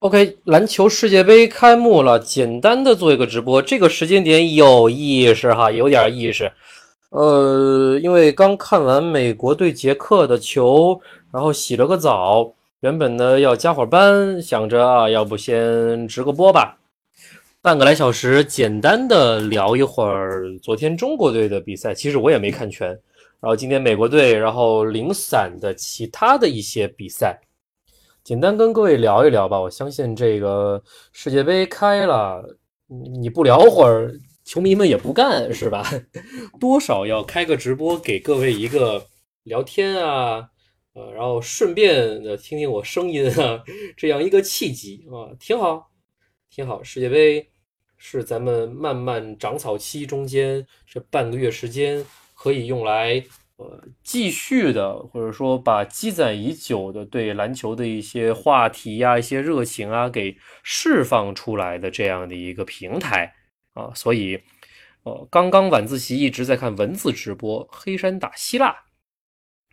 OK，篮球世界杯开幕了，简单的做一个直播。这个时间点有意识哈，有点意识。呃，因为刚看完美国对捷克的球，然后洗了个澡，原本呢要加会儿班，想着啊，要不先直个播吧，半个来小时，简单的聊一会儿昨天中国队的比赛。其实我也没看全，然后今天美国队，然后零散的其他的一些比赛。简单跟各位聊一聊吧，我相信这个世界杯开了，你不聊会儿，球迷们也不干是吧？多少要开个直播，给各位一个聊天啊，呃，然后顺便的听听我声音啊，这样一个契机啊，挺好，挺好。世界杯是咱们慢慢长草期中间这半个月时间，可以用来。呃，继续的，或者说把积攒已久的对篮球的一些话题呀、一些热情啊，给释放出来的这样的一个平台啊，所以，呃，刚刚晚自习一直在看文字直播，黑山打希腊，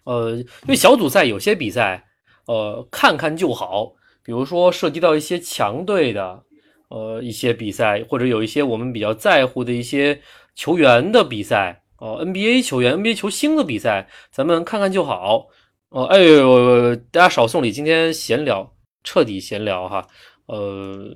呃，因为小组赛有些比赛，呃，看看就好，比如说涉及到一些强队的，呃，一些比赛，或者有一些我们比较在乎的一些球员的比赛。哦，NBA 球员、NBA 球星的比赛，咱们看看就好。哦，哎呦，大家少送礼，今天闲聊，彻底闲聊哈。呃，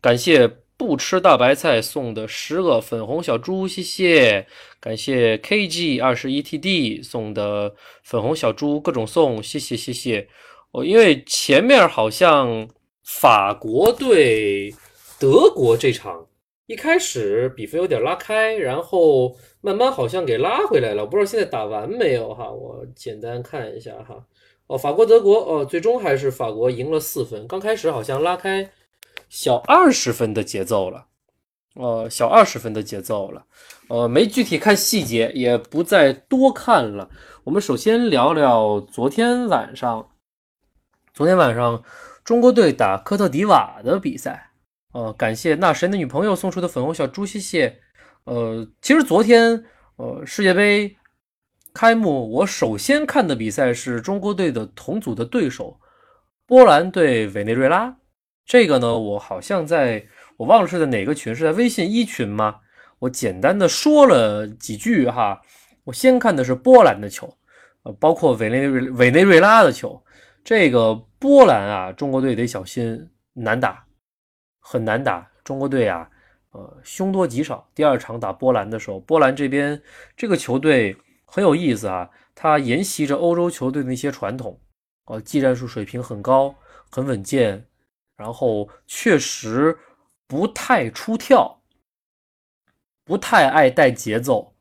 感谢不吃大白菜送的十个粉红小猪，谢谢。感谢 KG 二十一 TD 送的粉红小猪，各种送，谢谢谢谢。哦，因为前面好像法国对德国这场。一开始比分有点拉开，然后慢慢好像给拉回来了，我不知道现在打完没有哈？我简单看一下哈。哦，法国德国哦，最终还是法国赢了四分。刚开始好像拉开小二十分的节奏了，呃，小二十分的节奏了。呃，没具体看细节，也不再多看了。我们首先聊聊昨天晚上，昨天晚上中国队打科特迪瓦的比赛。呃，感谢那神的女朋友送出的粉红小猪，谢谢。呃，其实昨天，呃，世界杯开幕，我首先看的比赛是中国队的同组的对手波兰对委内瑞拉。这个呢，我好像在我忘了是在哪个群，是在微信一群吗？我简单的说了几句哈。我先看的是波兰的球，呃，包括委内瑞委内瑞拉的球。这个波兰啊，中国队得小心，难打。很难打，中国队啊，呃，凶多吉少。第二场打波兰的时候，波兰这边这个球队很有意思啊，它沿袭着欧洲球队的那些传统，呃，技战术水平很高，很稳健，然后确实不太出跳，不太爱带节奏。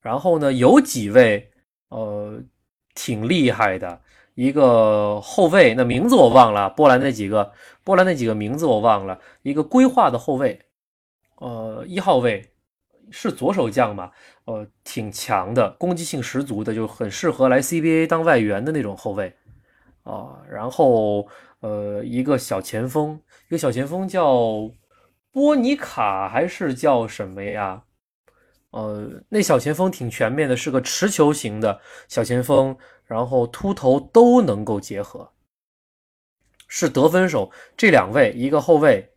然后呢，有几位呃挺厉害的。一个后卫，那名字我忘了。波兰那几个，波兰那几个名字我忘了。一个规划的后卫，呃，一号位是左手将吧？呃，挺强的，攻击性十足的，就很适合来 CBA 当外援的那种后卫啊。然后，呃，一个小前锋，一个小前锋叫波尼卡还是叫什么呀？呃，那小前锋挺全面的，是个持球型的小前锋。然后秃头都能够结合，是得分手。这两位，一个后卫，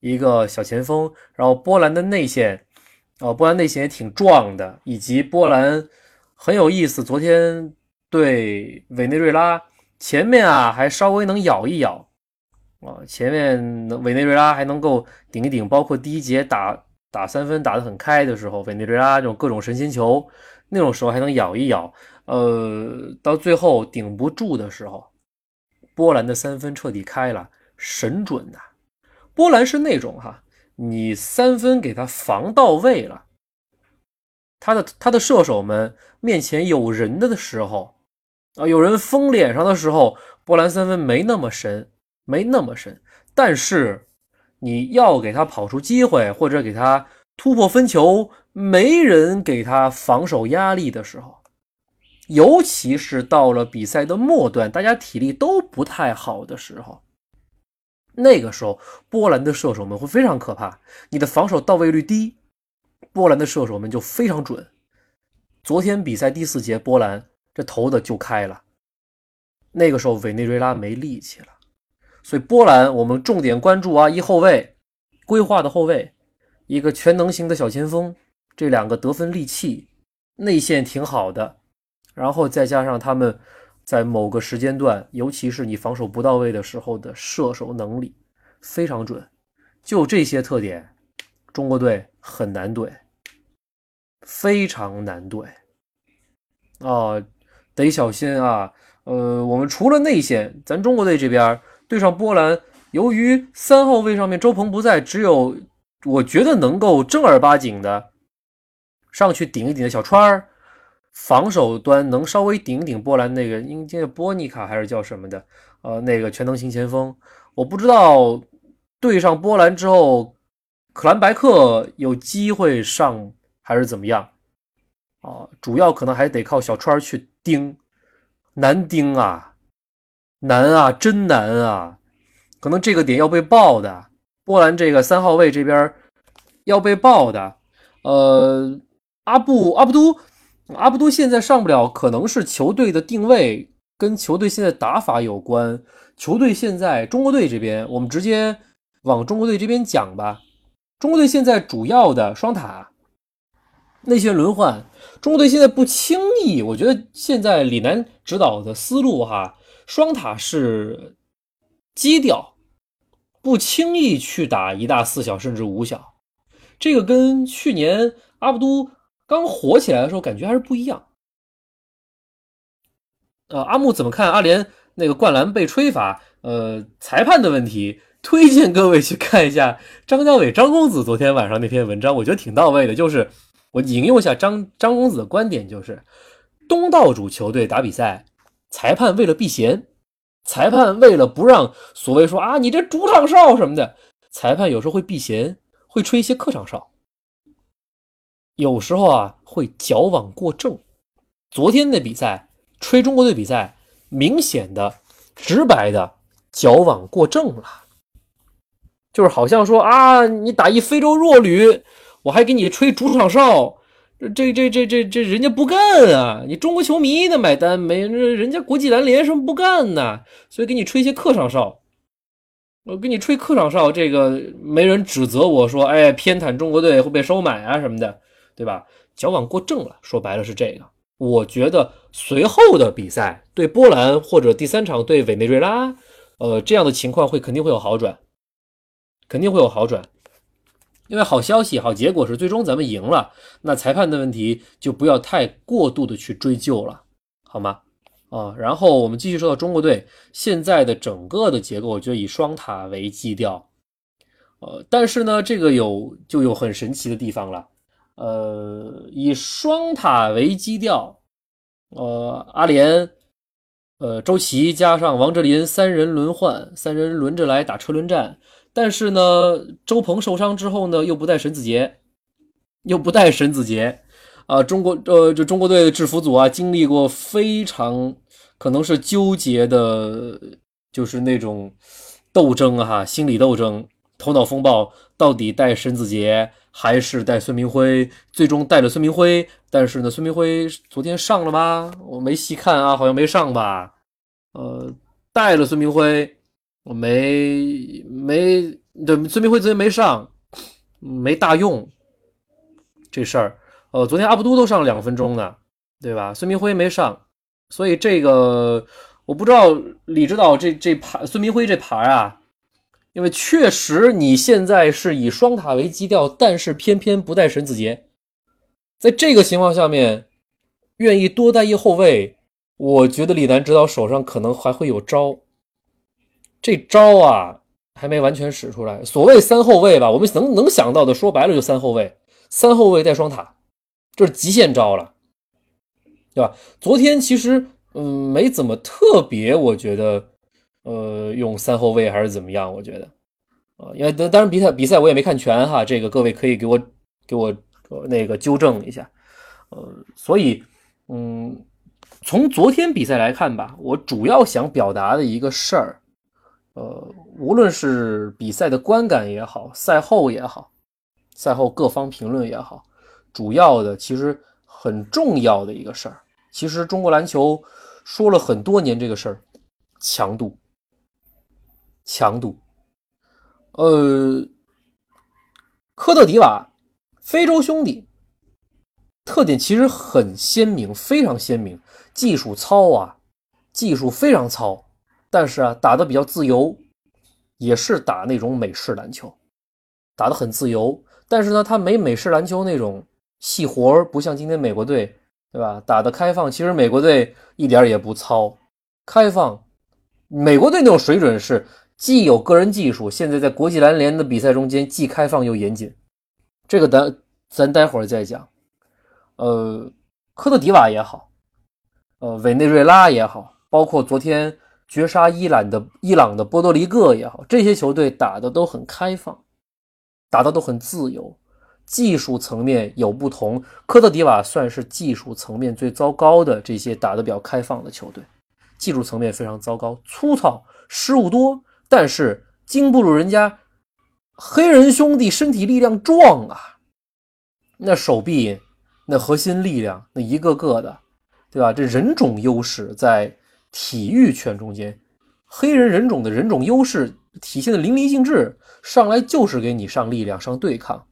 一个小前锋。然后波兰的内线，呃，波兰内线也挺壮的。以及波兰很有意思，昨天对委内瑞拉前面啊还稍微能咬一咬啊，前面委内瑞拉还能够顶一顶。包括第一节打打三分打得很开的时候，委内瑞拉这种各种神仙球，那种时候还能咬一咬。呃，到最后顶不住的时候，波兰的三分彻底开了，神准呐！波兰是那种哈，你三分给他防到位了，他的他的射手们面前有人的的时候，啊，有人封脸上的时候，波兰三分没那么神，没那么神。但是你要给他跑出机会，或者给他突破分球，没人给他防守压力的时候。尤其是到了比赛的末段，大家体力都不太好的时候，那个时候波兰的射手们会非常可怕。你的防守到位率低，波兰的射手们就非常准。昨天比赛第四节，波兰这投的就开了。那个时候委内瑞拉没力气了，所以波兰我们重点关注啊，一后卫规划的后卫，一个全能型的小前锋，这两个得分利器，内线挺好的，然后再加上他们在某个时间段，尤其是你防守不到位的时候的射手能力非常准，就这些特点，中国队很难怼，非常难怼啊，得小心啊。呃，我们除了内线，咱中国队这边对上波兰，由于三号位上面周鹏不在，只有我觉得能够正儿八经的上去顶一顶的小川儿，防守端能稍微顶顶波兰那个，应该波尼卡还是叫什么的，呃，那个全能型前锋，我不知道对上波兰之后，克兰白克有机会上还是怎么样啊？主要可能还得靠小川去盯。难盯啊，难啊，真难啊！可能这个点要被爆的，波兰这个三号位这边要被爆的。呃，阿布阿布都阿布都现在上不了，可能是球队的定位跟球队现在打法有关。球队现在中国队这边，我们直接往中国队这边讲吧。中国队现在主要的双塔内线轮换。中国队现在不轻易，我觉得现在李楠指导的思路哈，双塔是基调，不轻易去打一大四小甚至五小，这个跟去年阿布都刚火起来的时候感觉还是不一样。呃，阿木怎么看阿联那个灌篮被吹罚？呃，裁判的问题，推荐各位去看一下张家伟张公子昨天晚上那篇文章，我觉得挺到位的，就是。我引用一下张张公子的观点，就是东道主球队打比赛，裁判为了避嫌，裁判为了不让所谓说啊你这主场哨什么的，裁判有时候会避嫌，会吹一些客场哨，有时候啊会矫枉过正。昨天的比赛吹中国队比赛，明显的、直白的矫枉过正了，就是好像说啊你打一非洲弱旅。我还给你吹主场哨，这这这这这人家不干啊！你中国球迷的买单没？人家国际篮联什么不干呢？所以给你吹一些客场哨，我给你吹客场哨，这个没人指责我说，哎，偏袒中国队会被收买啊什么的，对吧？矫枉过正了，说白了是这个。我觉得随后的比赛对波兰或者第三场对委内瑞拉，呃，这样的情况会肯定会有好转，肯定会有好转。因为好消息、好结果是最终咱们赢了，那裁判的问题就不要太过度的去追究了，好吗？啊，然后我们继续说到中国队现在的整个的结构，我觉得以双塔为基调，呃，但是呢，这个有就有很神奇的地方了，呃，以双塔为基调，呃，阿联、呃，周琦加上王哲林三人轮换，三人轮着来打车轮战。但是呢，周鹏受伤之后呢，又不带沈子杰，又不带沈子杰，啊，中国呃，就中国队的制服组啊，经历过非常可能是纠结的，就是那种斗争哈，心理斗争，头脑风暴，到底带沈子杰还是带孙明辉？最终带了孙明辉，但是呢，孙明辉昨天上了吗？我没细看啊，好像没上吧？呃，带了孙明辉。我没没对孙明辉昨天没上，没大用这事儿。呃，昨天阿布都都上了两分钟呢，对吧？孙明辉没上，所以这个我不知道李指导这这盘孙明辉这盘啊，因为确实你现在是以双塔为基调，但是偏偏不带沈子杰，在这个情况下面，愿意多带一后卫，我觉得李楠指导手上可能还会有招。这招啊，还没完全使出来。所谓三后卫吧，我们能能想到的，说白了就三后卫，三后卫带双塔，这是极限招了，对吧？昨天其实嗯没怎么特别，我觉得呃用三后卫还是怎么样？我觉得啊，因为当当然比赛比赛我也没看全哈，这个各位可以给我给我那个纠正一下。呃，所以嗯，从昨天比赛来看吧，我主要想表达的一个事儿。呃，无论是比赛的观感也好，赛后也好，赛后各方评论也好，主要的其实很重要的一个事儿，其实中国篮球说了很多年这个事儿，强度，强度。呃，科特迪瓦，非洲兄弟，特点其实很鲜明，非常鲜明，技术糙啊，技术非常糙，但是啊，打的比较自由，也是打那种美式篮球，打的很自由，但是呢，他没美式篮球那种细活不像今天美国队，对吧？打的开放，其实美国队一点也不糙，开放，美国队那种水准是。既有个人技术，现在在国际篮联的比赛中间既开放又严谨，这个咱咱待会儿再讲。呃，科特迪瓦也好，呃，委内瑞拉也好，包括昨天绝杀伊朗的伊朗的波多黎各也好，这些球队打的都很开放，打的都很自由，技术层面有不同。科特迪瓦算是技术层面最糟糕的这些打的比较开放的球队，技术层面非常糟糕，粗糙，失误多。但是经不住人家黑人兄弟身体力量壮啊，那手臂、那核心力量，那一个个的，对吧？这人种优势在体育圈中间，黑人人种的人种优势体现的淋漓尽致，上来就是给你上力量、上对抗。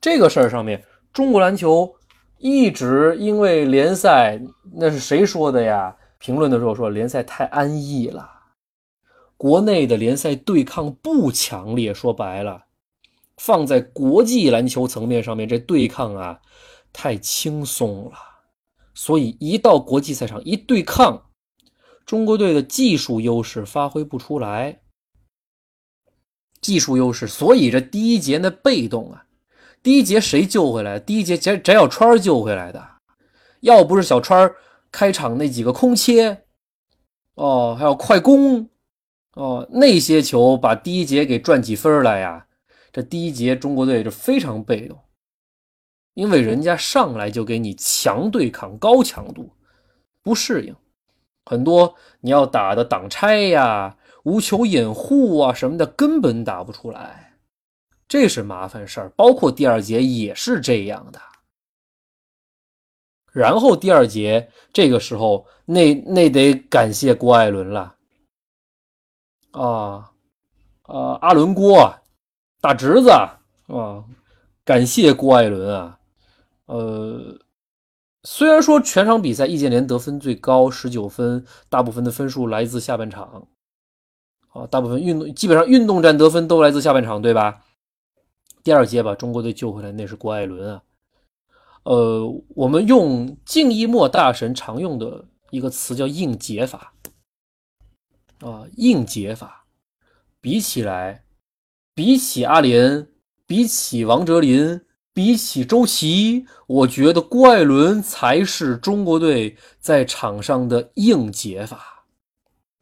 这个事儿上面，中国篮球一直因为联赛，那是谁说的呀？评论的时候说联赛太安逸了。国内的联赛对抗不强烈，说白了，放在国际篮球层面上面，这对抗啊太轻松了。所以一到国际赛场一对抗，中国队的技术优势发挥不出来。技术优势，所以这第一节那被动啊，第一节谁救回来？第一节翟翟小川救回来的，要不是小川开场那几个空切，哦，还有快攻。哦，那些球把第一节给赚起分来呀！这第一节中国队就非常被动，因为人家上来就给你强对抗、高强度，不适应。很多你要打的挡拆呀、无球掩护啊什么的，根本打不出来，这是麻烦事儿。包括第二节也是这样的。然后第二节这个时候，那那得感谢郭艾伦了。啊，啊，阿伦郭，大侄子啊，感谢郭艾伦啊。呃，虽然说全场比赛易建联得分最高，十九分，大部分的分数来自下半场。啊，大部分运动基本上运动战得分都来自下半场，对吧？第二节把中国队救回来，那是郭艾伦啊。呃，我们用静一默大神常用的一个词叫硬解法。啊，硬解法，比起来，比起阿联，比起王哲林，比起周琦，我觉得郭艾伦才是中国队在场上的硬解法。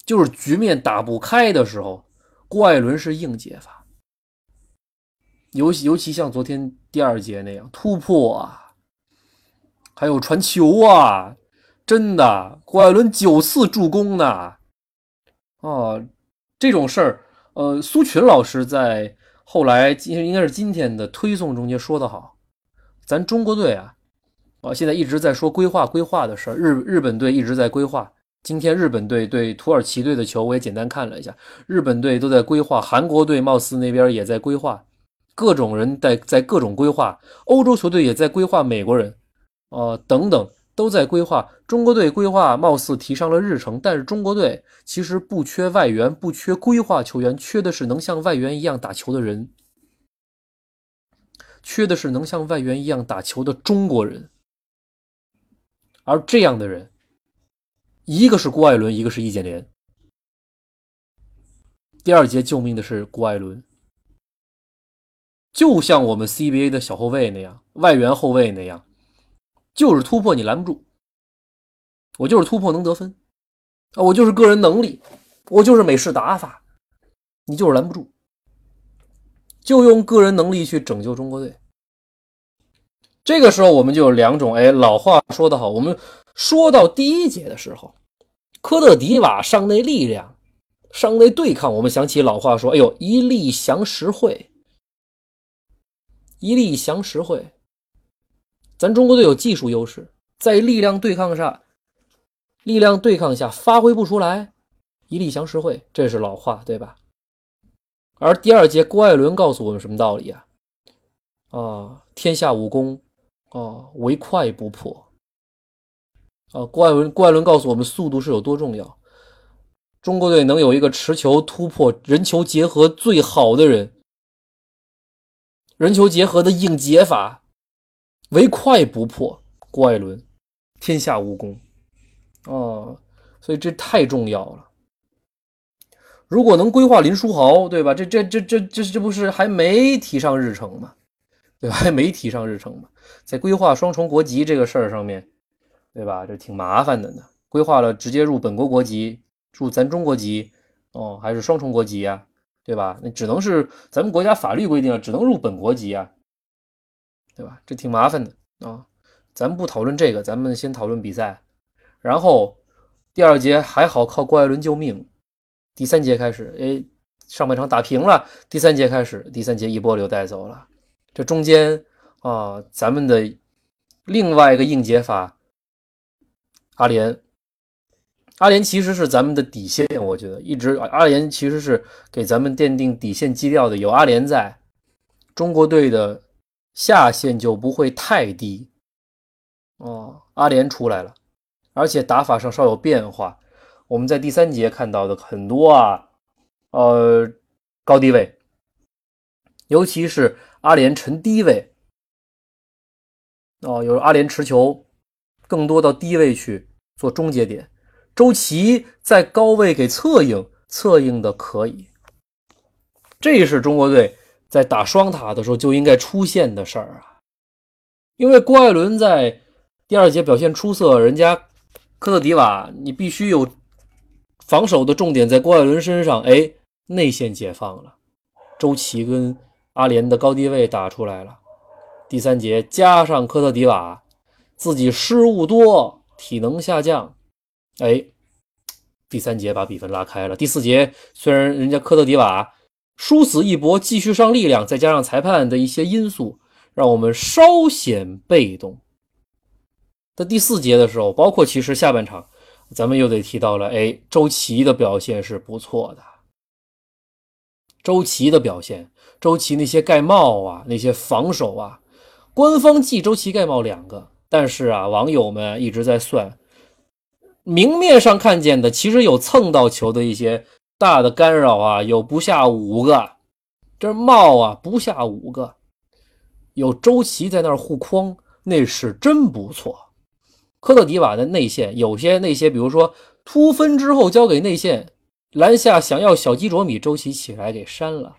就是局面打不开的时候，郭艾伦是硬解法。尤其尤其像昨天第二节那样突破啊，还有传球啊，真的，郭艾伦九次助攻呢。哦，这种事儿，呃，苏群老师在后来今应该是今天的推送中间说的好，咱中国队啊，啊，现在一直在说规划规划的事儿，日日本队一直在规划。今天日本队对土耳其队的球我也简单看了一下，日本队都在规划，韩国队貌似那边也在规划，各种人在在各种规划，欧洲球队也在规划美国人，啊，等等。都在规划，中国队规划貌似提上了日程，但是中国队其实不缺外援，不缺规划球员，缺的是能像外援一样打球的人，缺的是能像外援一样打球的中国人。而这样的人，一个是郭艾伦，一个是易建联。第二节救命的是郭艾伦，就像我们 CBA 的小后卫那样，外援后卫那样。就是突破你拦不住，我就是突破能得分啊！我就是个人能力，我就是美式打法，你就是拦不住。就用个人能力去拯救中国队。这个时候我们就有两种，哎，老话说得好，我们说到第一节的时候，科特迪瓦上内力量，上内对抗，我们想起老话说，哎呦，一力降十会，一力降十会。咱中国队有技术优势，在力量对抗下，力量对抗下发挥不出来，一力降十会，这是老话，对吧？而第二节郭艾伦告诉我们什么道理啊？啊，天下武功啊，唯快不破。啊，郭艾伦郭艾伦告诉我们，速度是有多重要。中国队能有一个持球突破、人球结合最好的人，人球结合的硬解法，唯快不破。郭艾伦，天下武功。哦，所以这太重要了。如果能规划林书豪，对吧？这这这这这这不是还没提上日程吗？对吧？还没提上日程吗？在规划双重国籍这个事儿上面，对吧？这挺麻烦的呢。规划了直接入本国国籍，入咱中国籍，哦，还是双重国籍啊？对吧？那只能是咱们国家法律规定了，只能入本国籍啊，对吧？这挺麻烦的啊。咱们不讨论这个，咱们先讨论比赛。然后第二节还好靠郭艾伦救命。第三节开始，哎，上半场打平了。第三节开始，第三节一波流带走了。这中间啊，咱们的另外一个硬解法，阿联，阿联其实是咱们的底线。我觉得一直阿联其实是给咱们奠定底线基调的。有阿联在，中国队的下限就不会太低。哦，阿联出来了，而且打法上稍有变化。我们在第三节看到的很多啊，呃，高低位，尤其是阿联沉低位，哦，有阿联持球更多到低位去做终结点，周琦在高位给策应，策应的可以，这是中国队在打双塔的时候就应该出现的事儿啊，因为郭艾伦在第二节表现出色，人家科特迪瓦你必须有。防守的重点在郭艾伦身上，哎，内线解放了，周琦跟阿联的高低位打出来了。第三节加上科特迪瓦自己失误多，体能下降，哎，第三节把比分拉开了。第四节虽然人家科特迪瓦殊死一搏，继续上力量，再加上裁判的一些因素，让我们稍显被动。在第四节的时候，包括其实下半场。咱们又得提到了，哎，周琦的表现是不错的。周琦的表现，周琦那些盖帽啊，那些防守啊，官方记周琦盖帽两个，但是啊，网友们一直在算，明面上看见的其实有蹭到球的一些大的干扰啊，有不下五个，这帽啊不下五个，有周琦在那儿护框，那是真不错。科特迪瓦的内线有些那些，比如说突分之后交给内线篮下想要小鸡啄米，周琦起来给删了；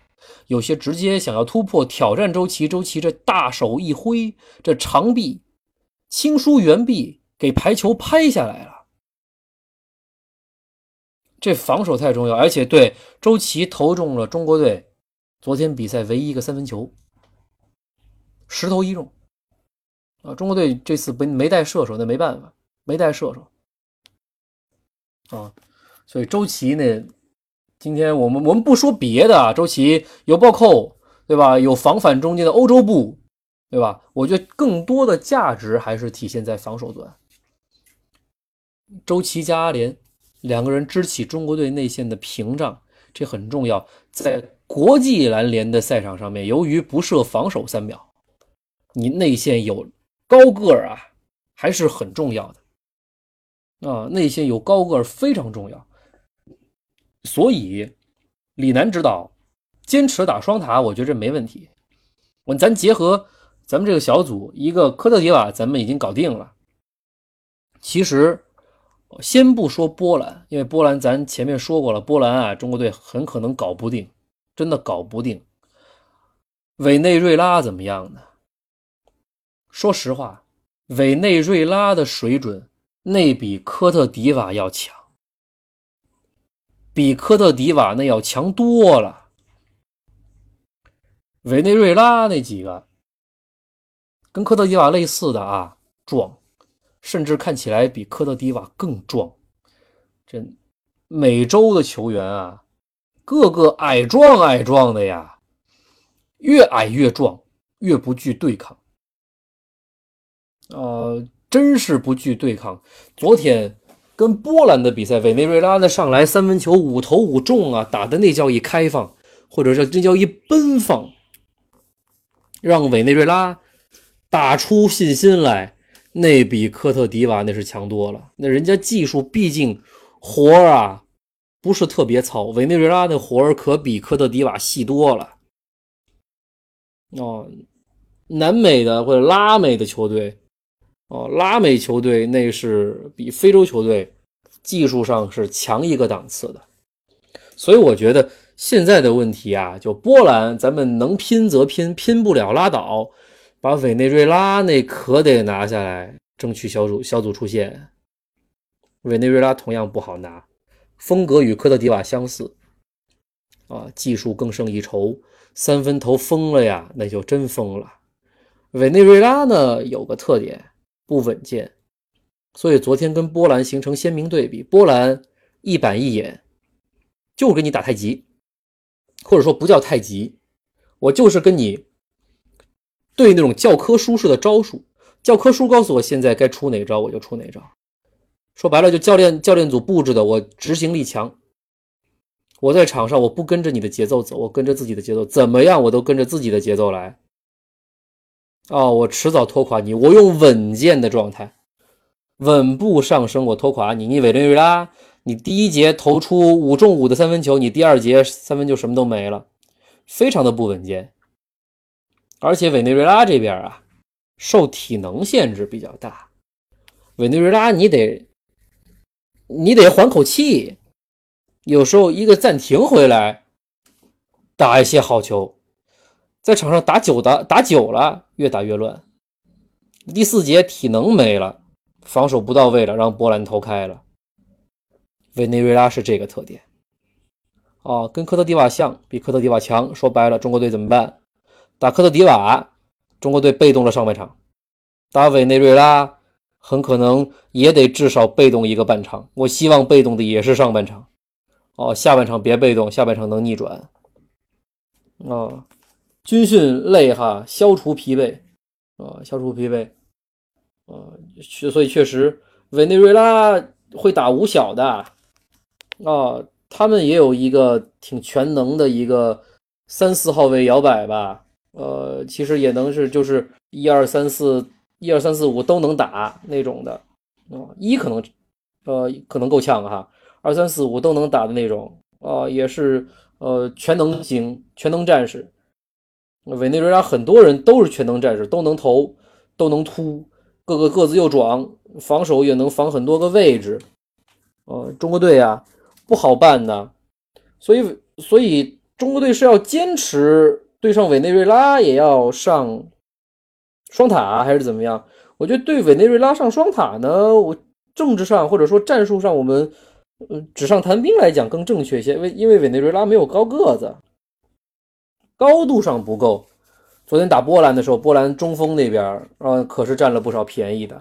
有些直接想要突破挑战周琦，周琦这大手一挥，这长臂轻舒圆臂给排球拍下来了。这防守太重要，而且对周琦投中了中国队昨天比赛唯一一个三分球，十投一中。啊，中国队这次没没带射手，那没办法，没带射手啊，所以周琦呢，今天我们我们不说别的啊，周琦有暴扣，对吧？有防反中间的欧洲步，对吧？我觉得更多的价值还是体现在防守端。周琦加阿联两个人支起中国队内线的屏障，这很重要。在国际篮联的赛场上面，由于不设防守三秒，你内线有。高个儿啊，还是很重要的啊，内线有高个儿非常重要，所以李楠指导坚持打双塔，我觉得这没问题。我咱结合咱们这个小组，一个科特迪瓦咱们已经搞定了。其实先不说波兰，因为波兰咱前面说过了，波兰啊，中国队很可能搞不定，真的搞不定。委内瑞拉怎么样呢？说实话，委内瑞拉的水准那比科特迪瓦要强，比科特迪瓦那要强多了。委内瑞拉那几个跟科特迪瓦类似的啊，壮，甚至看起来比科特迪瓦更壮。这美洲的球员啊，个个矮壮矮壮的呀，越矮越壮，越不惧对抗。呃，真是不惧对抗。昨天跟波兰的比赛，委内瑞拉呢上来三分球五投五中啊，打的那叫一开放，或者说这叫一奔放，让委内瑞拉打出信心来，那比科特迪瓦那是强多了。那人家技术毕竟活儿啊不是特别糙，委内瑞拉的活儿可比科特迪瓦细多了。哦，南美的或者拉美的球队。哦，拉美球队那是比非洲球队技术上是强一个档次的，所以我觉得现在的问题啊，就波兰，咱们能拼则拼，拼不了拉倒，把委内瑞拉那可得拿下来，争取小组小组出线。委内瑞拉同样不好拿，风格与科特迪瓦相似，啊，技术更胜一筹，三分投疯了呀，那就真疯了。委内瑞拉呢有个特点。不稳健，所以昨天跟波兰形成鲜明对比。波兰一板一眼，就给你打太极，或者说不叫太极，我就是跟你对那种教科书式的招数。教科书告诉我现在该出哪招，我就出哪招。说白了，就教练教练组布置的，我执行力强。我在场上我不跟着你的节奏走，我跟着自己的节奏，怎么样我都跟着自己的节奏来。哦，我迟早拖垮你。我用稳健的状态，稳步上升，我拖垮你。你委内瑞拉，你第一节投出五中五的三分球，你第二节三分就什么都没了，非常的不稳健。而且委内瑞拉这边啊，受体能限制比较大。委内瑞拉，你得你得缓口气，有时候一个暂停回来，打一些好球。在场上打久的打久了，越打越乱。第四节体能没了，防守不到位了，让波兰投开了。委内瑞拉是这个特点，哦，跟科特迪瓦像，比科特迪瓦强。说白了，中国队怎么办？打科特迪瓦，中国队被动了上半场；打委内瑞拉，很可能也得至少被动一个半场。我希望被动的也是上半场，哦，下半场别被动，下半场能逆转，哦。军训累哈，消除疲惫啊，消除疲惫啊，确所以确实，委内瑞拉会打五小的啊，他们也有一个挺全能的一个三四号位摇摆吧，呃，其实也能是就是一二三四一二三四五都能打那种的啊，一可能呃可能够呛哈，二三四五都能打的那种啊，也是呃全能型全能战士。委内瑞拉很多人都是全能战士，都能投，都能突，个个个子又壮，防守也能防很多个位置。呃，中国队呀不好办的，所以所以中国队是要坚持对上委内瑞拉也要上双塔还是怎么样？我觉得对委内瑞拉上双塔呢，我政治上或者说战术上我们嗯纸上谈兵来讲更正确一些，因为因为委内瑞拉没有高个子。高度上不够，昨天打波兰的时候，波兰中锋那边啊可是占了不少便宜的，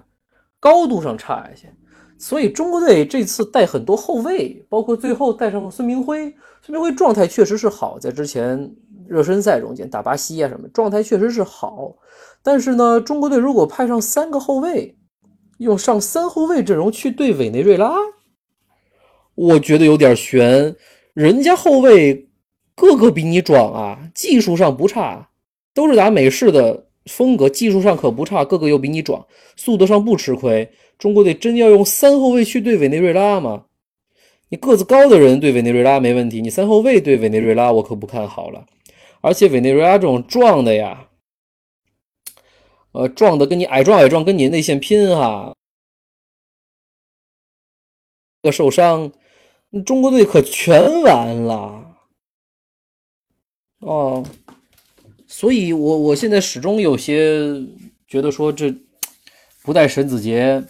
高度上差一些，所以中国队这次带很多后卫，包括最后带上孙铭徽，孙铭徽状态确实是好，在之前热身赛中间打巴西啊什么，状态确实是好，但是呢，中国队如果派上三个后卫，用上三后卫阵容去对委内瑞拉，我觉得有点悬，人家后卫。个个比你壮啊，技术上不差，都是打美式的风格，技术上可不差，个个又比你壮，速度上不吃亏。中国队真要用三后卫去对委内瑞拉吗？你个子高的人对委内瑞拉没问题，你三后卫对委内瑞拉我可不看好了。而且委内瑞拉这种壮的呀，呃，壮的跟你矮壮矮壮，跟你内线拼哈，个受伤，中国队可全完了。哦，所以，我我现在始终有些觉得说，这不带沈子杰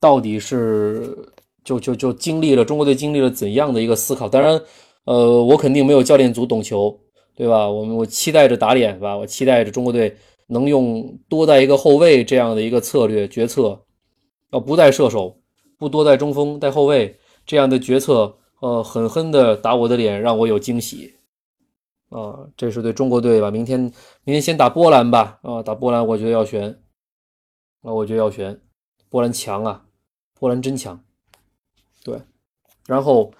到底是就就就经历了中国队经历了怎样的一个思考？当然，呃，我肯定没有教练组懂球，对吧？我们我期待着打脸吧，我期待着中国队能用多带一个后卫这样的一个策略决策，要不带射手，不多带中锋，带后卫这样的决策，呃，狠狠的打我的脸，让我有惊喜。啊，这是对中国队吧？明天，明天先打波兰吧。啊，打波兰，我觉得要悬。啊，我觉得要悬。波兰强啊，波兰真强。对，然后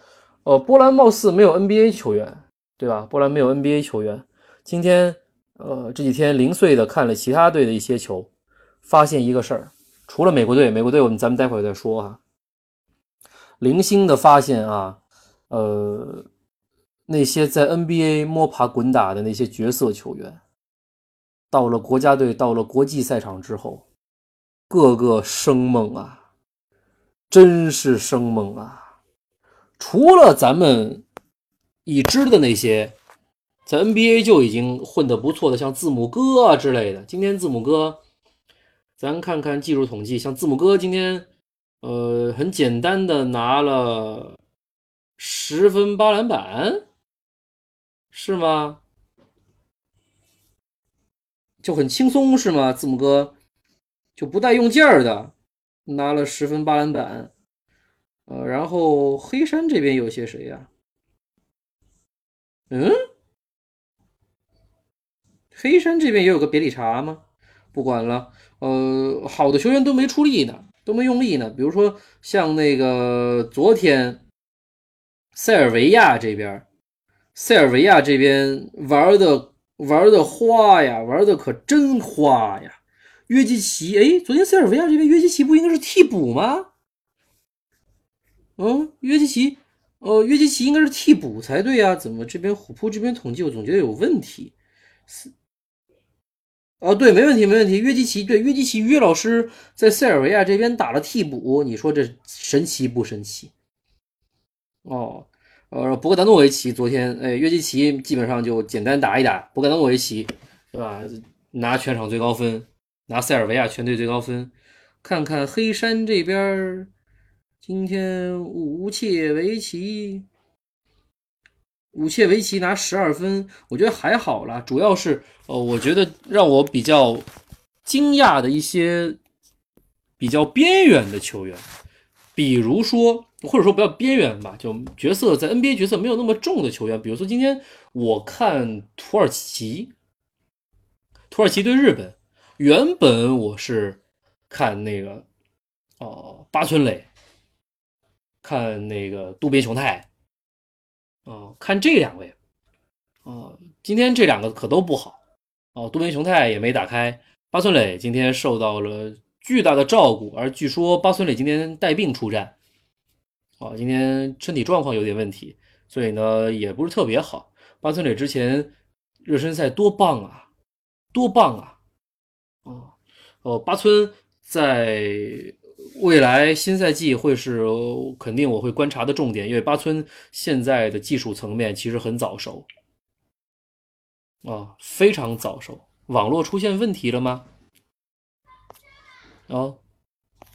呃，波兰貌似没有 NBA 球员，对吧？波兰没有 NBA 球员。今天呃这几天零碎的看了其他队的一些球，发现一个事儿，除了美国队，美国队我们咱们待会儿再说啊。零星的发现啊，呃，那些在 NBA 摸爬滚打的那些角色球员，到了国家队，到了国际赛场之后，个个生猛啊，真是生猛啊！除了咱们已知的那些在 NBA 就已经混得不错的，像字母哥啊之类的，今天字母哥，咱看看技术统计，像字母哥今天。呃，很简单的拿了十分八篮板，是吗？就很轻松是吗？字母哥就不带用劲儿的拿了十分八篮板。呃，然后黑山这边有些谁呀？嗯，黑山这边也有个别理查吗？不管了，呃，好的球员都没出力呢。都没用力呢，比如说像那个昨天塞尔维亚这边，塞尔维亚这边玩的玩的花呀，玩的可真花呀。约基奇，哎，昨天塞尔维亚这边约基奇不应该是替补吗？嗯，约基奇，呃，约基奇应该是替补才对呀，怎么这边虎扑这边统计我总觉得有问题？是。哦，对，没问题，没问题。约基奇，对，约基奇，约老师在塞尔维亚这边打了替补，你说这神奇不神奇？哦，呃，博格达诺维奇昨天，哎，约基奇基本上就简单打一打，博格达诺维奇，对吧？拿全场最高分，拿塞尔维亚全队最高分。看看黑山这边，今天武切维奇。武切维奇拿十二分，我觉得还好啦。主要是，呃，我觉得让我比较惊讶的一些比较边缘的球员，比如说，或者说不要边缘吧，就角色在 NBA 角色没有那么重的球员。比如说今天我看土耳其，土耳其对日本，原本我是看那个哦八村垒，看那个渡边雄太。哦，看这两位，哦，今天这两个可都不好哦。渡边雄太也没打开，八村垒今天受到了巨大的照顾，而据说八村垒今天带病出战，哦，今天身体状况有点问题，所以呢也不是特别好。八村垒之前热身赛多棒啊，多棒啊！哦哦，八村在。未来新赛季会是肯定我会观察的重点，因为八村现在的技术层面其实很早熟啊，非常早熟。网络出现问题了吗？哦，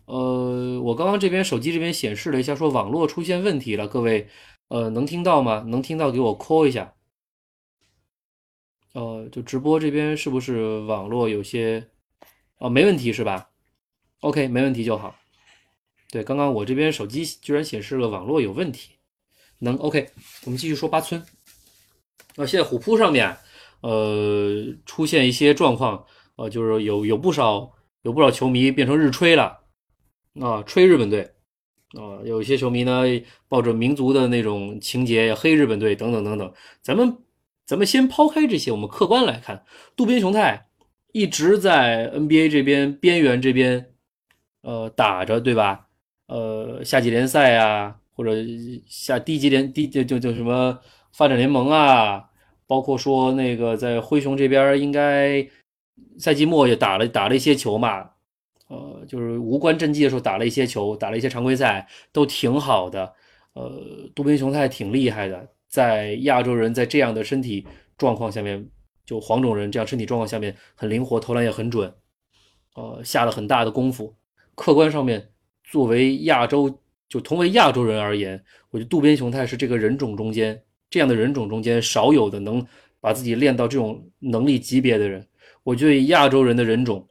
呃，我刚刚这边手机这边显示了一下，说网络出现问题了。各位，呃，能听到吗？能听到给我扣一下。呃，就直播这边是不是网络有些？哦，没问题是吧？OK，没问题就好。对，刚刚我这边手机居然显示了网络有问题，能 OK？我们继续说八村。啊，现在虎扑上面，呃，出现一些状况，呃，就是有有不少有不少球迷变成日吹了，啊，吹日本队，啊，有一些球迷呢抱着民族的那种情节黑日本队等等等等。咱们咱们先抛开这些，我们客观来看，渡边雄太一直在 NBA 这边边缘这边，呃，打着，对吧？呃，夏季联赛啊，或者下低级联低就就就什么发展联盟啊，包括说那个在灰熊这边，应该赛季末也打了打了一些球嘛，呃，就是无关战绩的时候打了一些球，打了一些常规赛，都挺好的。呃，渡边雄太挺厉害的，在亚洲人在这样的身体状况下面，就黄种人这样身体状况下面很灵活，投篮也很准，呃，下了很大的功夫，客观上面。作为亚洲，就同为亚洲人而言，我觉得渡边雄太是这个人种中间这样的人种中间少有的能把自己练到这种能力级别的人。我觉得亚洲人的人种，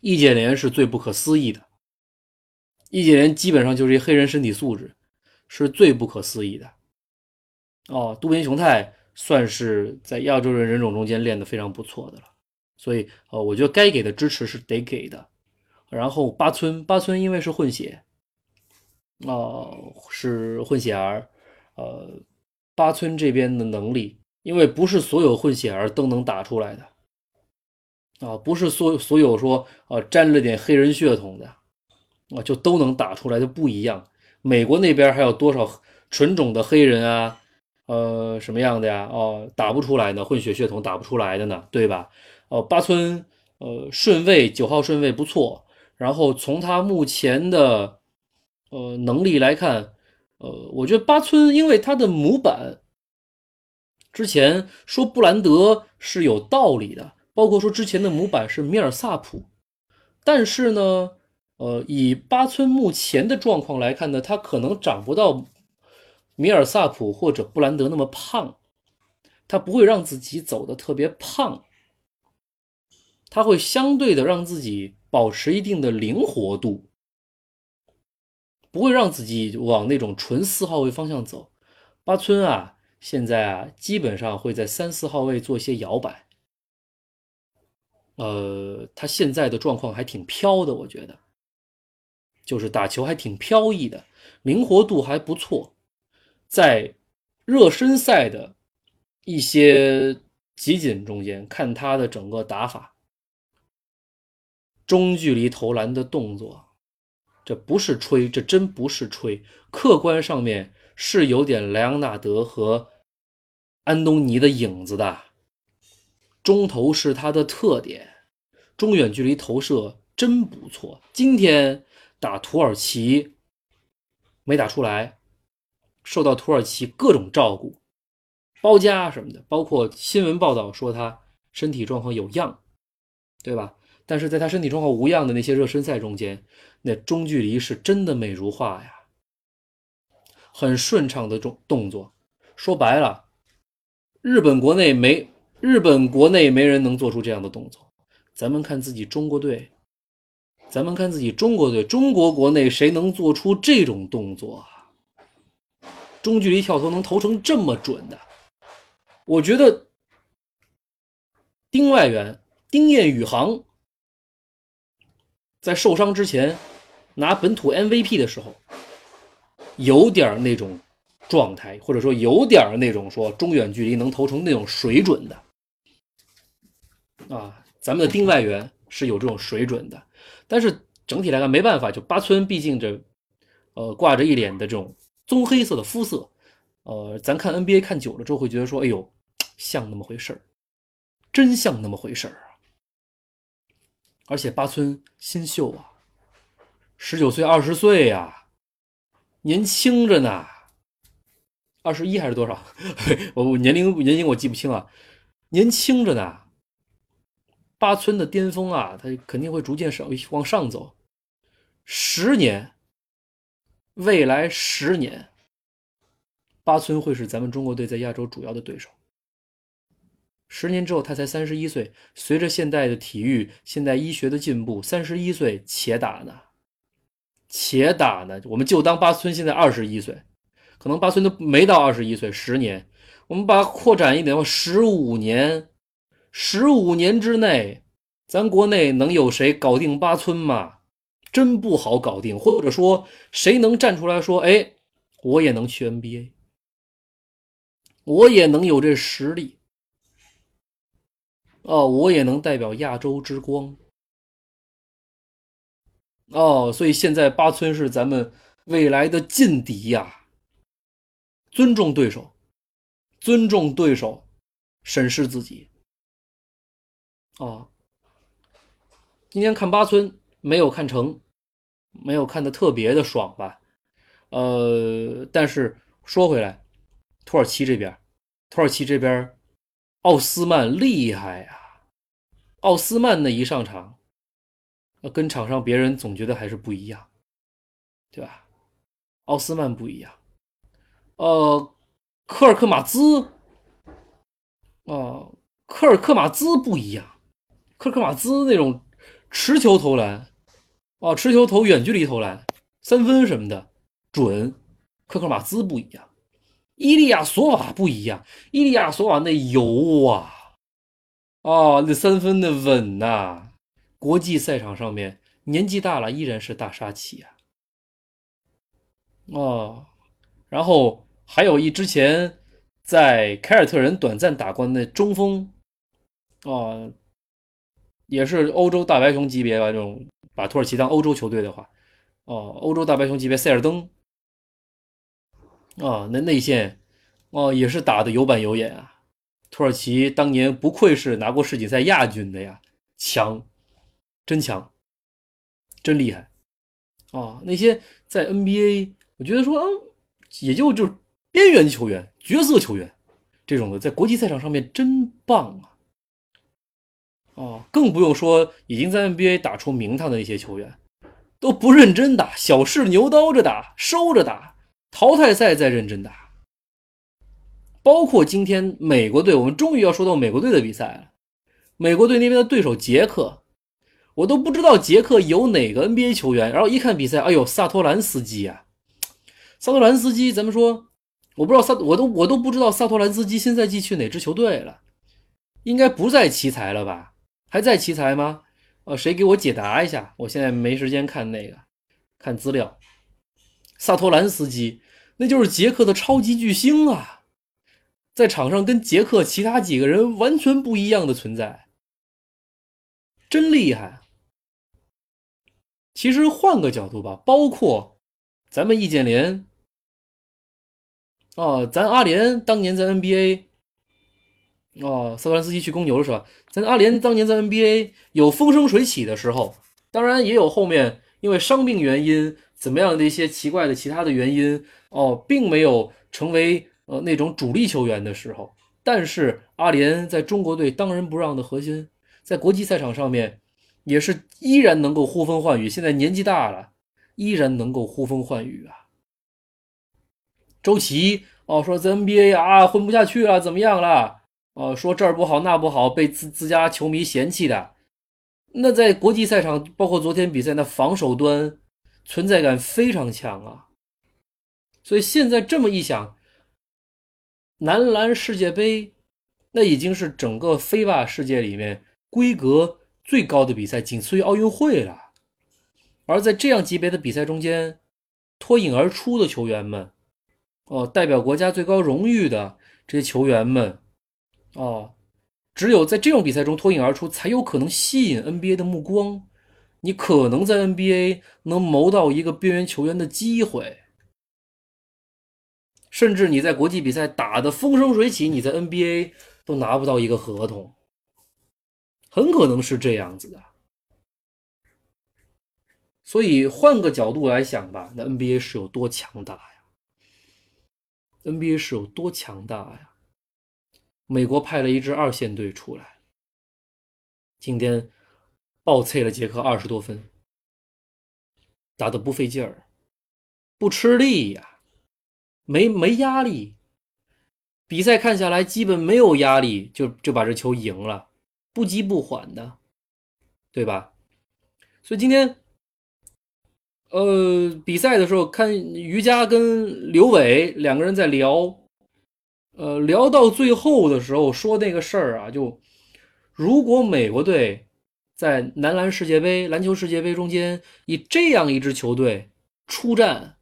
易建联是最不可思议的。易建联基本上就是一黑人身体素质，是最不可思议的。哦，渡边雄太算是在亚洲人人种中间练得非常不错的了。所以，呃，我觉得该给的支持是得给的。然后八村八村因为是混血，哦，是混血儿，呃，八村这边的能力，因为不是所有混血儿都能打出来的，啊，不是所所有说呃沾了点黑人血统的，啊就都能打出来的不一样。美国那边还有多少纯种的黑人啊？呃，什么样的呀？哦，打不出来呢，混血血统打不出来的呢，对吧？哦，八村，呃，顺位九号顺位不错，然后从他目前的。呃，能力来看，呃，我觉得巴村因为他的模板，之前说布兰德是有道理的，包括说之前的模板是米尔萨普，但是呢，呃，以巴村目前的状况来看呢，他可能长不到米尔萨普或者布兰德那么胖，他不会让自己走的特别胖，他会相对的让自己保持一定的灵活度。不会让自己往那种纯四号位方向走。八村啊，现在啊，基本上会在三四号位做一些摇摆。呃，他现在的状况还挺飘的，我觉得，就是打球还挺飘逸的，灵活度还不错。在热身赛的一些集锦中间看他的整个打法，中距离投篮的动作。这不是吹，这真不是吹。客观上面是有点莱昂纳德和安东尼的影子的。中投是他的特点，中远距离投射真不错。今天打土耳其没打出来，受到土耳其各种照顾、包夹什么的，包括新闻报道说他身体状况有恙，对吧？但是在他身体状况无恙的那些热身赛中间，那中距离是真的美如画呀，很顺畅的动动作。说白了，日本国内没日本国内没人能做出这样的动作。咱们看自己中国队，咱们看自己中国队，中国国内谁能做出这种动作啊？中距离跳投能投成这么准的，我觉得丁外援丁彦雨航。在受伤之前拿本土 MVP 的时候，有点那种状态，或者说有点那种说中远距离能投成那种水准的啊。咱们的丁外援是有这种水准的，但是整体来看没办法，就八村毕竟这呃挂着一脸的这种棕黑色的肤色，呃，咱看 NBA 看久了之后会觉得说，哎呦，像那么回事儿，真像那么回事儿。而且八村新秀啊，十九岁、二十岁呀，年轻着呢。二十一还是多少？我我年龄年龄我记不清啊，年轻着呢。八村的巅峰啊，他肯定会逐渐上往上走。十年，未来十年，八村会是咱们中国队在亚洲主要的对手。十年之后，他才三十一岁。随着现代的体育、现代医学的进步，三十一岁且打呢，且打呢。我们就当八村现在二十一岁，可能八村都没到二十一岁。十年，我们把扩展一点，十五年，十五年之内，咱国内能有谁搞定八村吗？真不好搞定。或者说，谁能站出来说：“哎，我也能去 NBA，我也能有这实力。”哦，我也能代表亚洲之光。哦，所以现在八村是咱们未来的劲敌呀。尊重对手，尊重对手，审视自己。哦，今天看八村没有看成，没有看的特别的爽吧？呃，但是说回来，土耳其这边，土耳其这边。奥斯曼厉害呀！奥斯曼那一上场，跟场上别人总觉得还是不一样，对吧？奥斯曼不一样。呃，科尔克马兹，哦，科尔克马兹不一样。科尔克马兹那种持球投篮，哦，持球投远距离投篮，三分什么的准。科尔克马兹不一样。伊利亚索瓦不一样，伊利亚索瓦那油啊，哦，那三分的稳呐！国际赛场上面年纪大了依然是大杀器啊！哦，然后还有一之前在凯尔特人短暂打过的那中锋，哦，也是欧洲大白熊级别吧，这种把土耳其当欧洲球队的话，哦，欧洲大白熊级别塞尔登，啊，那内线，哦，也是打的有板有眼啊。土耳其当年不愧是拿过世锦赛亚军的呀，强，真强，真厉害，啊！那些在 NBA，我觉得说，嗯，也就就边缘球员、角色球员这种的，在国际赛场上面真棒啊！哦，更不用说已经在 NBA 打出名堂的那些球员，都不认真打，小试牛刀着打，收着打，淘汰赛再认真打。包括今天美国队，我们终于要说到美国队的比赛了。美国队那边的对手杰克，我都不知道杰克有哪个 NBA 球员。然后一看比赛，哎呦，萨托兰斯基啊，萨托兰斯基，咱们说，我不知道萨，我都我都不知道萨托兰斯基新赛季去哪支球队了，应该不在奇才了吧？还在奇才吗？呃，谁给我解答一下？我现在没时间看那个，看资料。萨托兰斯基，那就是捷克的超级巨星啊。在场上跟杰克其他几个人完全不一样的存在，真厉害。其实换个角度吧，包括咱们易建联，哦，咱阿联当年在 NBA，哦，萨托兰斯基去公牛了是吧？咱阿联当年在 NBA 有风生水起的时候，当然也有后面因为伤病原因怎么样的一些奇怪的其他的原因，哦，并没有成为。呃，那种主力球员的时候，但是阿联在中国队当仁不让的核心，在国际赛场上面也是依然能够呼风唤雨。现在年纪大了，依然能够呼风唤雨啊。周琦哦，说在 NBA 啊混不下去了，怎么样了？哦，说这儿不好那不好，被自自家球迷嫌弃的。那在国际赛场，包括昨天比赛，那防守端存在感非常强啊。所以现在这么一想。男篮世界杯，那已经是整个非霸世界里面规格最高的比赛，仅次于奥运会了。而在这样级别的比赛中间，脱颖而出的球员们，哦，代表国家最高荣誉的这些球员们，哦，只有在这种比赛中脱颖而出，才有可能吸引 NBA 的目光。你可能在 NBA 能谋到一个边缘球员的机会。甚至你在国际比赛打得风生水起，你在 NBA 都拿不到一个合同，很可能是这样子的。所以换个角度来想吧，那 NBA 是有多强大呀？NBA 是有多强大呀？美国派了一支二线队出来，今天暴脆了捷克二十多分，打得不费劲儿，不吃力呀。没没压力，比赛看下来基本没有压力，就就把这球赢了，不急不缓的，对吧？所以今天，呃，比赛的时候看于佳跟刘伟两个人在聊，呃，聊到最后的时候说那个事儿啊，就如果美国队在男篮世界杯、篮球世界杯中间以这样一支球队出战。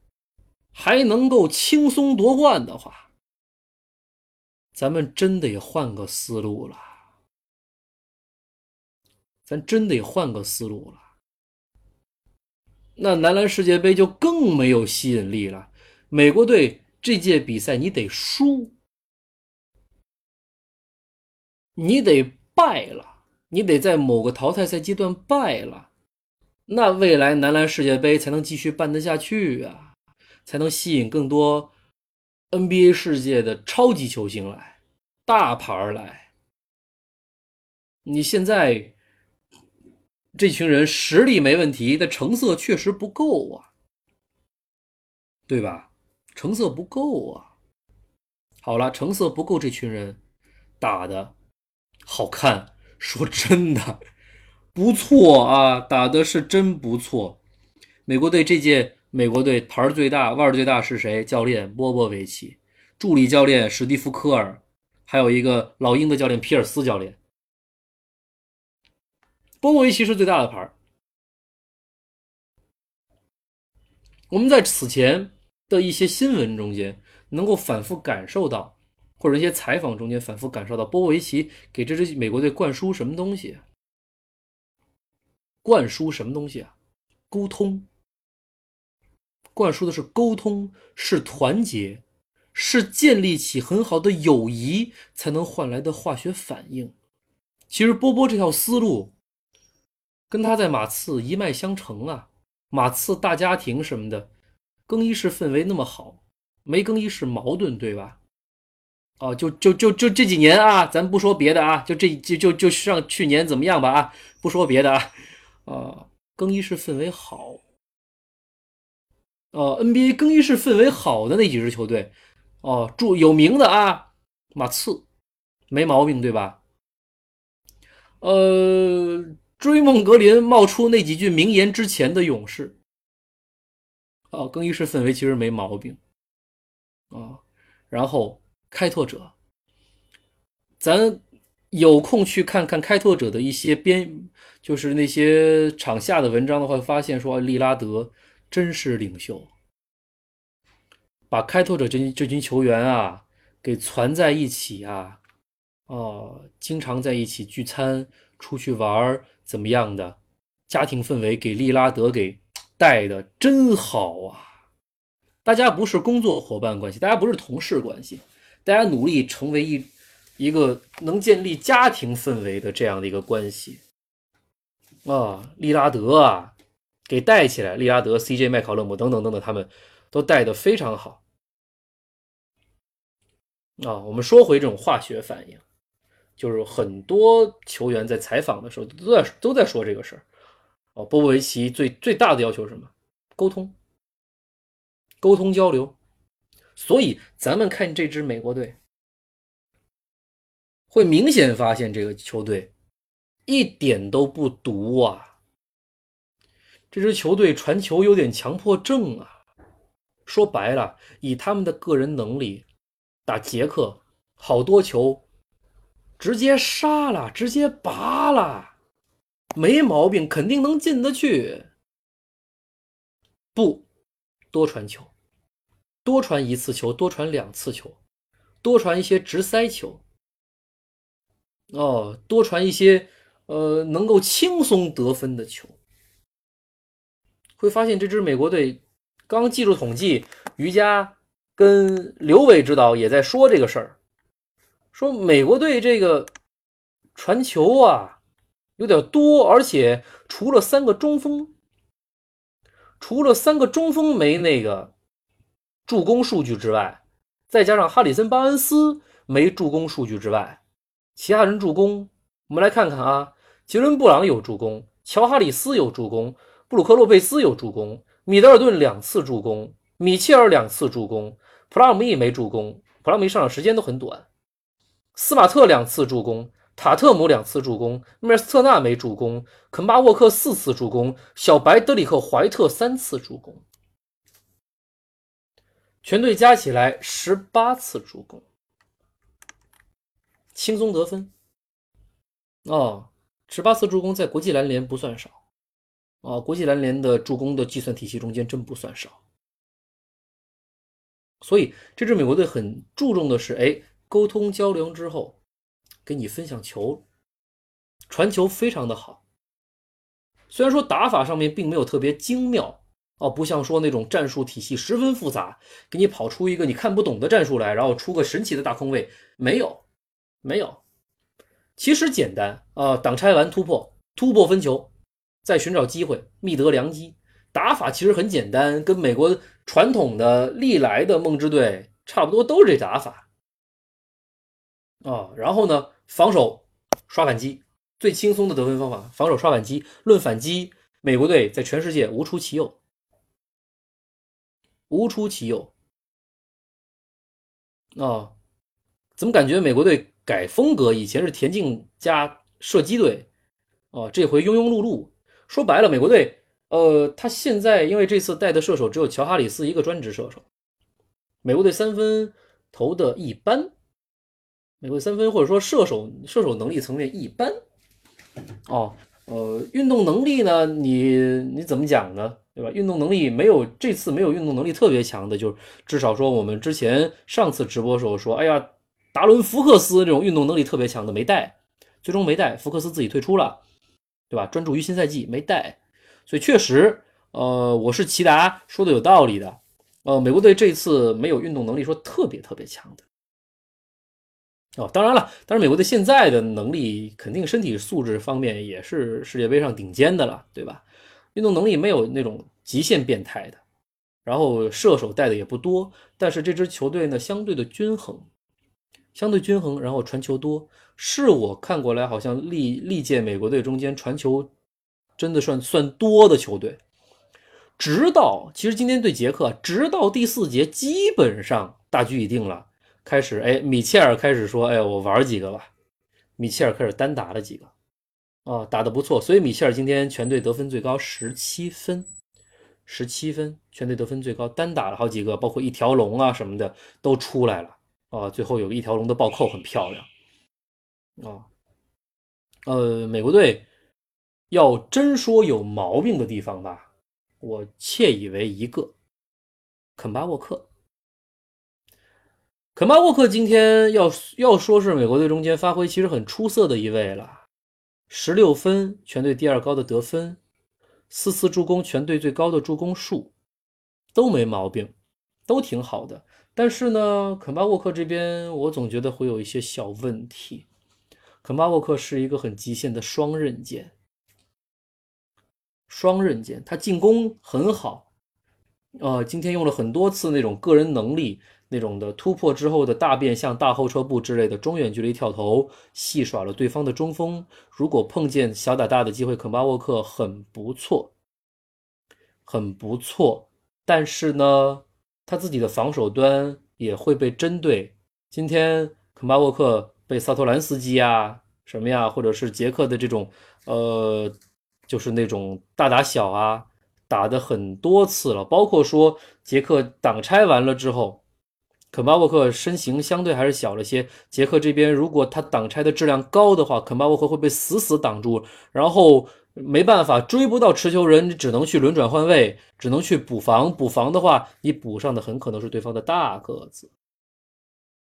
还能够轻松夺冠的话，咱们真得换个思路了。咱真得换个思路了。那男篮世界杯就更没有吸引力了。美国队这届比赛你得输，你得败了，你得在某个淘汰赛阶段败了，那未来男篮世界杯才能继续办得下去啊。才能吸引更多 NBA 世界的超级球星来，大牌来。你现在这群人实力没问题，但成色确实不够啊，对吧？成色不够啊。好了，成色不够，这群人打的好看，说真的不错啊，打的是真不错。美国队这届。美国队牌最大、腕儿最大是谁？教练波波维奇，助理教练史蒂夫科尔，还有一个老鹰的教练皮尔斯教练。波波维奇是最大的牌。我们在此前的一些新闻中间，能够反复感受到，或者一些采访中间反复感受到波波维奇给这支美国队灌输什么东西？灌输什么东西啊？沟通。灌输的是沟通，是团结，是建立起很好的友谊才能换来的化学反应。其实波波这套思路，跟他在马刺一脉相承啊。马刺大家庭什么的，更衣室氛围那么好，没更衣室矛盾，对吧？哦，就就就就这几年啊，咱不说别的啊，就这就就就上去年怎么样吧啊，不说别的啊，啊，更衣室氛围好。哦，NBA 更衣室氛围好的那几支球队，哦，著有名的啊，马刺，没毛病，对吧？呃，追梦格林冒出那几句名言之前的勇士，哦，更衣室氛围其实没毛病，啊，然后开拓者，咱有空去看看开拓者的一些编，就是那些场下的文章的话，发现说利拉德。真是领袖，把开拓者这这群球员啊给攒在一起啊，哦，经常在一起聚餐、出去玩怎么样的？家庭氛围给利拉德给带的真好啊！大家不是工作伙伴关系，大家不是同事关系，大家努力成为一一个能建立家庭氛围的这样的一个关系啊！利拉德啊！给带起来，利拉德、CJ、麦考勒姆等等等等，他们都带的非常好啊。我们说回这种化学反应，就是很多球员在采访的时候都在都在说这个事儿哦。波波维奇最最大的要求是什么？沟通，沟通交流。所以咱们看这支美国队，会明显发现这个球队一点都不毒啊。这支球队传球有点强迫症啊！说白了，以他们的个人能力打捷克，好多球直接杀了，直接拔了，没毛病，肯定能进得去。不多传球，多传一次球，多传两次球，多传一些直塞球。哦，多传一些呃能够轻松得分的球。会发现这支美国队，刚技术统计，瑜伽跟刘伟指导也在说这个事儿，说美国队这个传球啊有点多，而且除了三个中锋，除了三个中锋没那个助攻数据之外，再加上哈里森巴恩斯没助攻数据之外，其他人助攻，我们来看看啊，杰伦布朗有助攻，乔哈里斯有助攻。布鲁克洛佩斯有助攻，米德尔顿两次助攻，米切尔两次助攻，普拉姆也没助攻，普拉姆上场时间都很短。斯马特两次助攻，塔特姆两次助攻，梅尔斯特纳没助攻，肯巴沃克四次助攻，小白德里克怀特三次助攻，全队加起来十八次助攻，轻松得分。哦，十八次助攻在国际篮联不算少。啊，国际篮联的助攻的计算体系中间真不算少，所以这支美国队很注重的是，哎，沟通交流之后，给你分享球，传球非常的好。虽然说打法上面并没有特别精妙，哦，不像说那种战术体系十分复杂，给你跑出一个你看不懂的战术来，然后出个神奇的大空位，没有，没有，其实简单啊，挡拆完突破，突破分球。再寻找机会，觅得良机。打法其实很简单，跟美国传统的历来的梦之队差不多，都是这打法啊。然后呢，防守刷反击，最轻松的得分方法，防守刷反击。论反击，美国队在全世界无出其右，无出其右啊。怎么感觉美国队改风格？以前是田径加射击队啊，这回庸庸碌碌。说白了，美国队，呃，他现在因为这次带的射手只有乔哈里斯一个专职射手，美国队三分投的一般，美国队三分或者说射手射手能力层面一般，哦，呃，运动能力呢，你你怎么讲呢？对吧？运动能力没有这次没有运动能力特别强的，就是至少说我们之前上次直播时候说，哎呀，达伦福克斯这种运动能力特别强的没带，最终没带，福克斯自己退出了，对吧？专注于新赛季没带，所以确实，呃，我是齐达说的有道理的，呃，美国队这次没有运动能力说特别特别强的。哦，当然了，当然美国队现在的能力肯定身体素质方面也是世界杯上顶尖的了，对吧？运动能力没有那种极限变态的，然后射手带的也不多，但是这支球队呢相对的均衡，相对均衡，然后传球多，是我看过来好像历历届美国队中间传球真的算算多的球队。直到其实今天对捷克，直到第四节基本上大局已定了，开始哎米切尔开始说哎我玩几个吧，米切尔开始单打了几个。哦，打得不错，所以米切尔今天全队得分最高十七分，十七分，全队得分最高，单打了好几个，包括一条龙啊什么的都出来了啊，最后有一条龙的暴扣很漂亮啊。呃，美国队要真说有毛病的地方吧，我窃以为一个肯巴沃克，肯巴沃克今天要要说是美国队中间发挥其实很出色的一位了。十六分，全队第二高的得分，四次助攻，全队最高的助攻数，都没毛病，都挺好的。但是呢，肯巴沃克这边我总觉得会有一些小问题。肯巴沃克是一个很极限的双刃剑，双刃剑，他进攻很好，呃，今天用了很多次那种个人能力。那种的突破之后的大变向、大后撤步之类的中远距离跳投，戏耍了对方的中锋。如果碰见小打大的机会，肯巴沃克很不错，很不错。但是呢，他自己的防守端也会被针对。今天肯巴沃克被萨托兰斯基呀、什么呀，或者是杰克的这种，呃，就是那种大打小啊，打的很多次了。包括说杰克挡拆完了之后。肯巴沃克身形相对还是小了些，杰克这边如果他挡拆的质量高的话，肯巴沃克会被死死挡住，然后没办法追不到持球人，只能去轮转换位，只能去补防。补防的话，你补上的很可能是对方的大个子，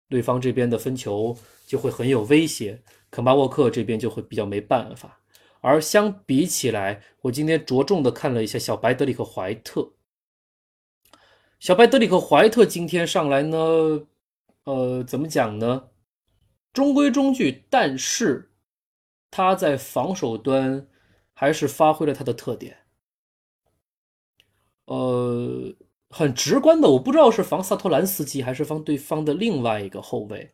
对方这边的分球就会很有威胁，肯巴沃克这边就会比较没办法。而相比起来，我今天着重的看了一下小白德里克怀特。小白德里克怀特今天上来呢，呃，怎么讲呢？中规中矩，但是他在防守端还是发挥了他的特点。呃，很直观的，我不知道是防萨托兰斯基还是防对方的另外一个后卫，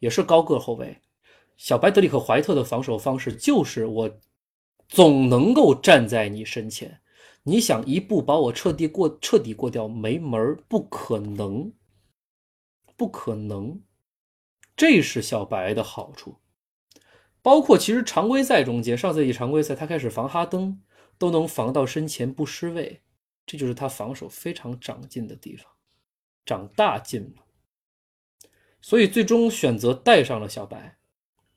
也是高个后卫。小白德里克怀特的防守方式就是我总能够站在你身前。你想一步把我彻底过彻底过掉没门儿，不可能，不可能，这是小白的好处。包括其实常规赛中间，上赛季常规赛他开始防哈登都能防到身前不失位，这就是他防守非常长进的地方，长大进了。所以最终选择带上了小白，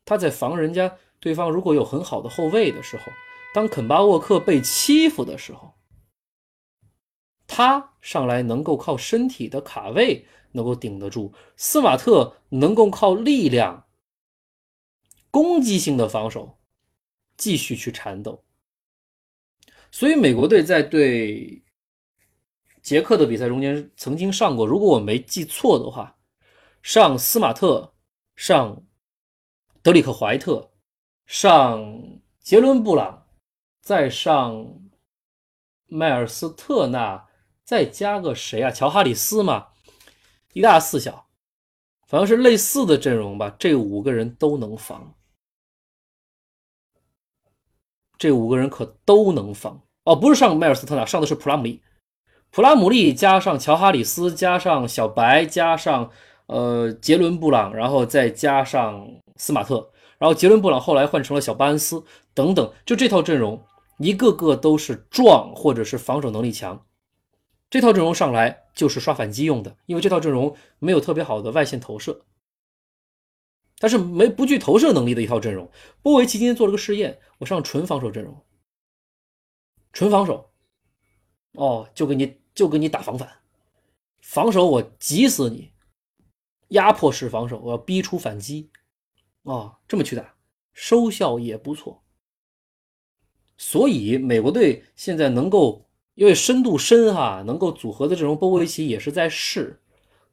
他在防人家对方如果有很好的后卫的时候，当肯巴沃克被欺负的时候。他上来能够靠身体的卡位能够顶得住，斯马特能够靠力量、攻击性的防守继续去缠斗。所以美国队在对捷克的比赛中间曾经上过，如果我没记错的话，上斯马特、上德里克怀特、上杰伦布朗，再上迈尔斯特纳。再加个谁啊？乔哈里斯嘛，一大四小，反正是类似的阵容吧。这五个人都能防，这五个人可都能防哦。不是上迈尔斯特纳，上的是普拉姆利，普拉姆利加上乔哈里斯，加上小白，加上呃杰伦布朗，然后再加上斯马特，然后杰伦布朗后来换成了小巴恩斯等等，就这套阵容，一个个都是壮或者是防守能力强。这套阵容上来就是刷反击用的，因为这套阵容没有特别好的外线投射，它是没不具投射能力的一套阵容。波维奇今天做了个试验，我上纯防守阵容，纯防守，哦，就给你就给你打防反，防守我急死你，压迫式防守，我要逼出反击，哦，这么去打，收效也不错。所以美国队现在能够因为深度深哈，能够组合的这种波波维奇也是在试，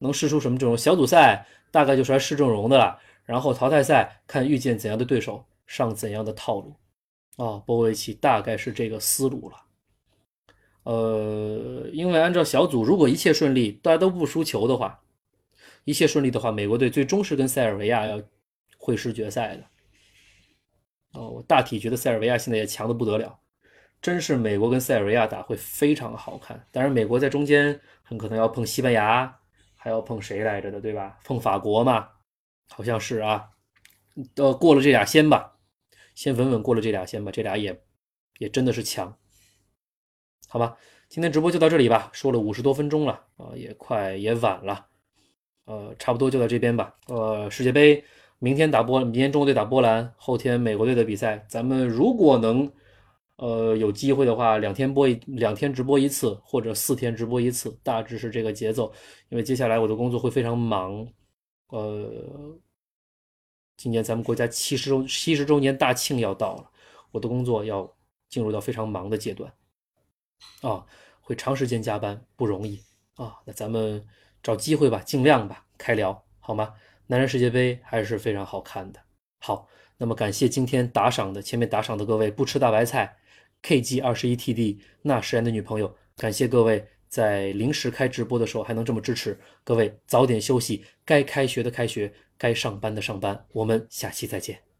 能试出什么这种小组赛大概就是来试阵容的了，然后淘汰赛看遇见怎样的对手上怎样的套路，啊，波波维奇大概是这个思路了。呃，因为按照小组，如果一切顺利，大家都不输球的话，一切顺利的话，美国队最终是跟塞尔维亚要会师决赛的。哦，我大体觉得塞尔维亚现在也强的不得了，真是美国跟塞尔维亚打会非常好看。当然，美国在中间很可能要碰西班牙，还要碰谁来着的，对吧？碰法国嘛，好像是啊。呃，过了这俩先吧，先稳稳过了这俩先吧，这俩也也真的是强。好吧，今天直播就到这里吧，说了五十多分钟了啊，也快也晚了，呃，差不多就到这边吧。呃，世界杯明天打波，明天中国队打波兰，后天美国队的比赛，咱们如果能，呃，有机会的话，两天播一两天直播一次，或者四天直播一次，大致是这个节奏。因为接下来我的工作会非常忙，呃，今年咱们国家七十周七十周年大庆要到了，我的工作要进入到非常忙的阶段。啊，会长时间加班不容易啊！那咱们找机会吧，尽量吧，开聊好吗？男人世界杯还是非常好看的。好，那么感谢今天打赏的前面打赏的各位，不吃大白菜，KG 二十一 TD 那时然的女朋友，感谢各位在临时开直播的时候还能这么支持。各位早点休息，该开学的开学，该上班的上班，我们下期再见。